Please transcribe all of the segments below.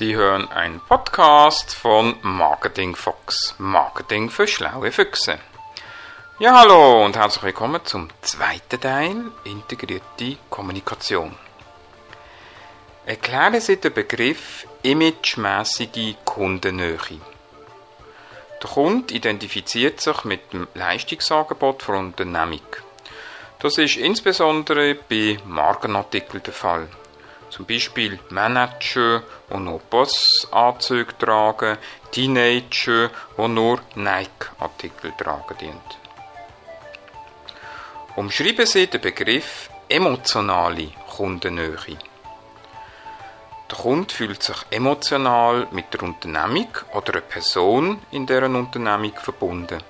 Sie hören einen Podcast von Marketing Fox. Marketing für schlaue Füchse. Ja, hallo und herzlich willkommen zum zweiten Teil Integrierte Kommunikation. Erklären Sie den Begriff imagemäßige Kundennähe. Der Kunde identifiziert sich mit dem Leistungsangebot von Unternehmung. Das ist insbesondere bei Markenartikeln der Fall. Zum Beispiel Manager, die nur Boss-Anzüge tragen, Teenager, die nur Nike-Artikel tragen dient. Umschreiben Sie den Begriff emotionale Kundennähe. Der Kunde fühlt sich emotional mit der Unternehmung oder einer Person in deren Unternehmung verbunden.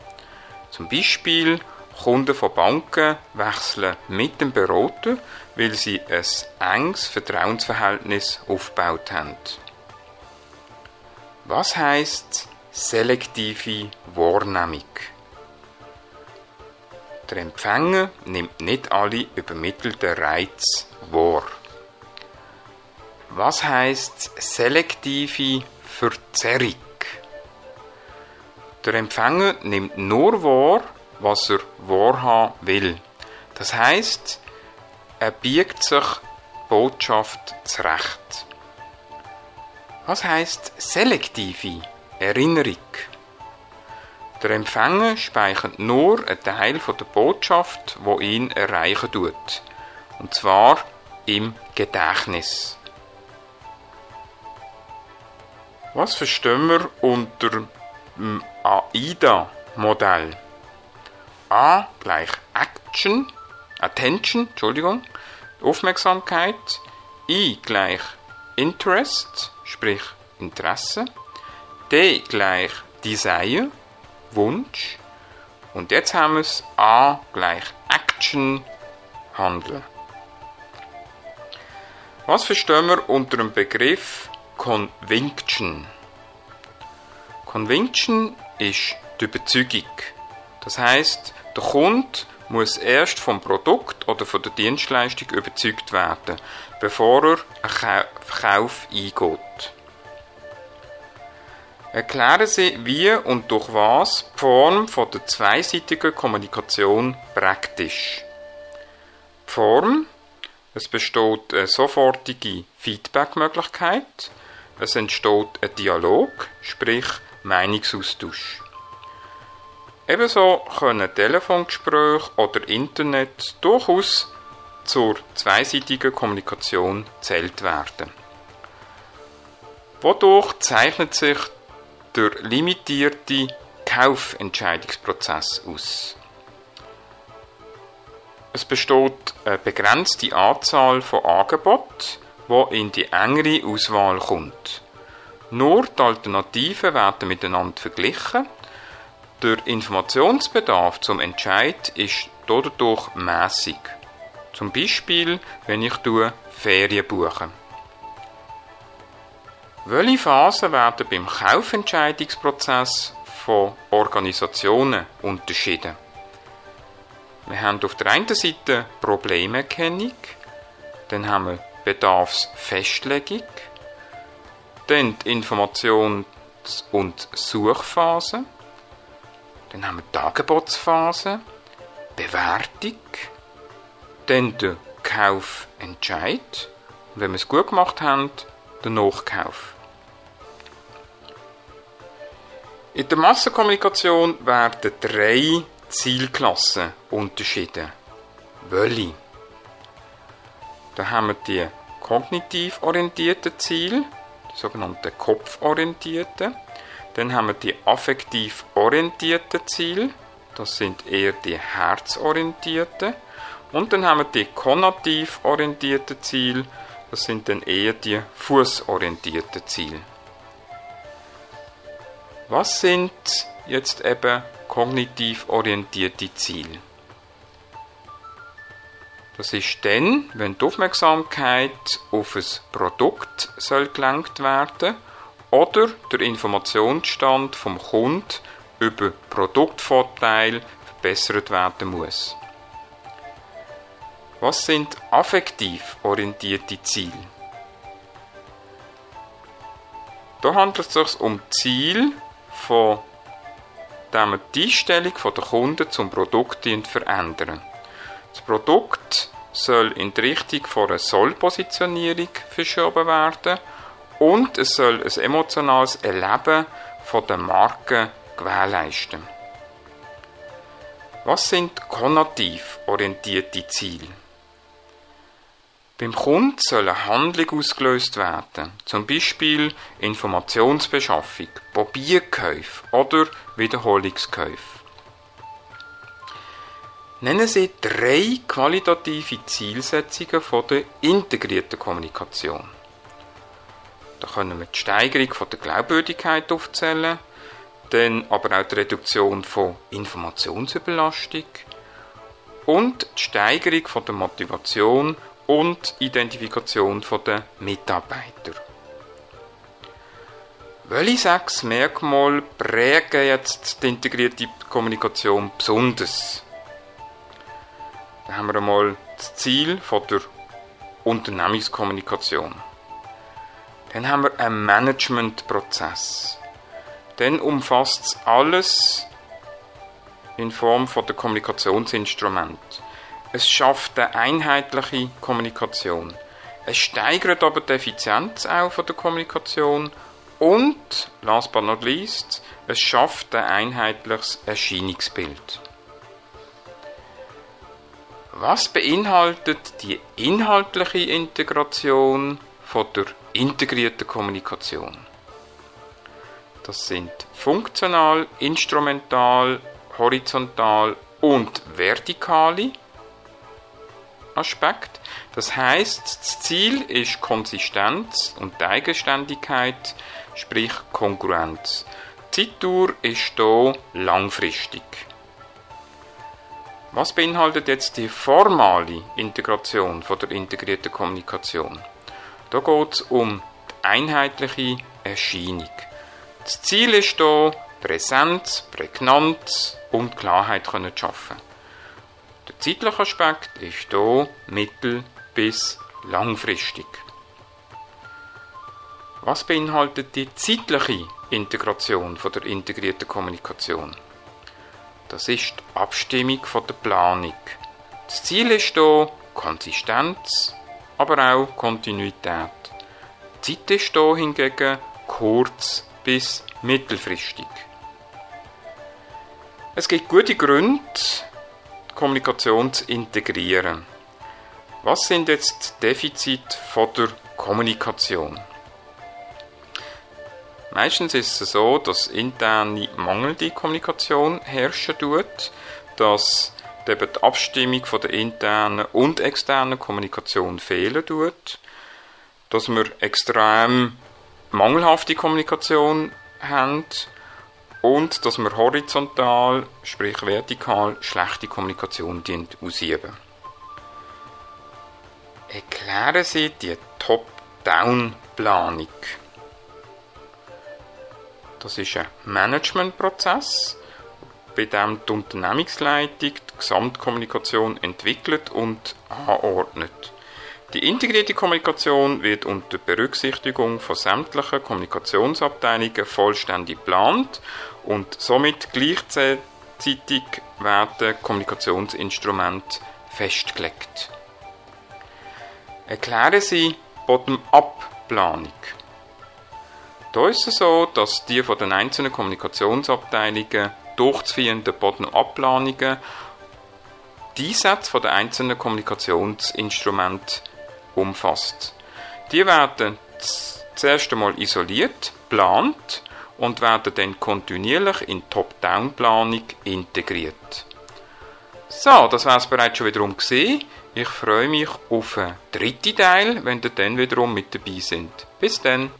Zum Beispiel Kunden von Banken wechseln mit dem Berater, weil sie ein enges Vertrauensverhältnis aufgebaut haben. Was heißt selektive Wahrnehmung? Der Empfänger nimmt nicht alle übermittelten Reize wahr. Was heißt selektive Verzerrung? Der Empfänger nimmt nur wahr, was er wahrhaben will. Das heißt, er biegt sich Botschaft zurecht. Was heißt selektive Erinnerung? Der Empfänger speichert nur einen Teil der Botschaft, wo ihn erreichen tut, und zwar im Gedächtnis. Was verstehen wir unter dem AIDA-Modell? A gleich Action, Attention, Entschuldigung, Aufmerksamkeit. I gleich Interest, sprich Interesse. D gleich Desire, Wunsch. Und jetzt haben wir es A gleich Action, Handeln. Was verstehen wir unter dem Begriff Conviction? Conviction ist die Überzeugung. Das heißt, der Kunde muss erst vom Produkt oder von der Dienstleistung überzeugt werden, bevor er einen Verkauf eingeht. Erklären Sie, wie und durch was die Form von der zweiseitigen Kommunikation praktisch. Die Form, es besteht eine sofortige Feedbackmöglichkeit, es entsteht ein Dialog, sprich Meinungsaustausch. Ebenso können Telefongespräche oder Internet durchaus zur zweiseitigen Kommunikation zählt werden. Wodurch zeichnet sich der limitierte Kaufentscheidungsprozess aus. Es besteht eine begrenzte Anzahl von Angeboten, die in die engere Auswahl kommt. Nur die Alternativen werden miteinander verglichen der Informationsbedarf zum Entscheid ist dadurch mäßig. Zum Beispiel, wenn ich Ferien buche. Welche Phasen werden beim Kaufentscheidungsprozess von Organisationen unterschieden? Wir haben auf der einen Seite Problemerkennung, dann haben wir Bedarfsfestlegung, dann die Informations- und Suchphase, dann haben wir die Angebotsphase, Bewertung, dann der Kaufentscheid und wenn wir es gut gemacht haben, der Nachkauf. In der Massenkommunikation werden drei Zielklassen unterschieden. Welche? Da haben wir die kognitiv orientierten Ziele, die sogenannten kopforientierten. Dann haben wir die affektiv orientierten Ziele, das sind eher die herzorientierten. Und dann haben wir die konnativ orientierten Ziele, das sind dann eher die fußorientierten Ziele. Was sind jetzt eben kognitiv orientierte Ziele? Das ist dann, wenn die Aufmerksamkeit auf ein Produkt soll gelenkt werden oder der Informationsstand vom Kunden über Produktvorteile verbessert werden muss. Was sind affektiv orientierte Ziele? Da handelt es sich um Ziel von dem die Einstellung der Kunden zum Produkt verändern. Das Produkt soll in die Richtung von einer Soll-Positionierung verschoben werden und es soll ein emotionales Erleben von der Marke gewährleisten. Was sind konnotativ orientierte Ziele? Beim Kunden soll eine Handlung ausgelöst werden, zum Beispiel Informationsbeschaffung, Probierkäufe oder Wiederholungskäufe. Nennen Sie drei qualitative Zielsetzungen von der integrierten Kommunikation. Da können wir die Steigerung von der Glaubwürdigkeit aufzählen, dann aber auch die Reduktion von Informationsüberlastung und die Steigerung von der Motivation und Identifikation der Mitarbeiter. Welche sechs Merkmale prägen jetzt die integrierte Kommunikation besonders? Da haben wir einmal das Ziel von der Unternehmenskommunikation. Dann haben wir einen Managementprozess. Dann umfasst es alles in Form von der Kommunikationsinstrument. Es schafft eine einheitliche Kommunikation. Es steigert aber die Effizienz auch von der Kommunikation und, last but not least, es schafft ein einheitliches Erscheinungsbild. Was beinhaltet die inhaltliche Integration von der integrierten Kommunikation? Das sind funktional, instrumental, horizontal und vertikale Aspekt. Das heißt, das Ziel ist Konsistenz und Eigenständigkeit, sprich Konkurrenz. Die Zeitdauer ist hier langfristig. Was beinhaltet jetzt die formale Integration von der integrierten Kommunikation? Da geht es um die einheitliche Erscheinung. Das Ziel ist hier, Präsenz, Prägnanz und Klarheit zu schaffen. Der zeitliche Aspekt ist hier mittel- bis langfristig. Was beinhaltet die zeitliche Integration von der integrierten Kommunikation? Das ist die Abstimmung von der Planung. Das Ziel ist hier Konsistenz, aber auch Kontinuität. Die Zeit ist hier hingegen kurz bis mittelfristig. Es gibt gute Gründe, die Kommunikation zu integrieren. Was sind jetzt die Defizite der Kommunikation? Meistens ist es so, dass interne mangelnde Kommunikation herrschen tut, dass eben die Abstimmung von der internen und externen Kommunikation fehlen tut, dass wir extrem mangelhafte Kommunikation haben und dass wir horizontal, sprich vertikal, schlechte Kommunikation ausüben. Erklären Sie die Top-Down-Planung. Das ist ein Managementprozess, bei dem die Unternehmensleitung die Gesamtkommunikation entwickelt und anordnet. Die integrierte Kommunikation wird unter Berücksichtigung von sämtlichen Kommunikationsabteilungen vollständig geplant und somit gleichzeitig werden Kommunikationsinstrumente festgelegt. Erklären Sie Bottom-up-Planung. Da ist es so, dass die von den einzelnen Kommunikationsabteilungen durchzuführenden Bottom-up-Planungen die Einsätze den einzelnen Kommunikationsinstrumenten umfasst. Die werden zuerst einmal isoliert, plant und werden dann kontinuierlich in Top-Down-Planung integriert. So, das war es bereits schon wiederum gesehen. Ich freue mich auf den dritten Teil, wenn ihr dann wiederum mit dabei sind. Bis dann!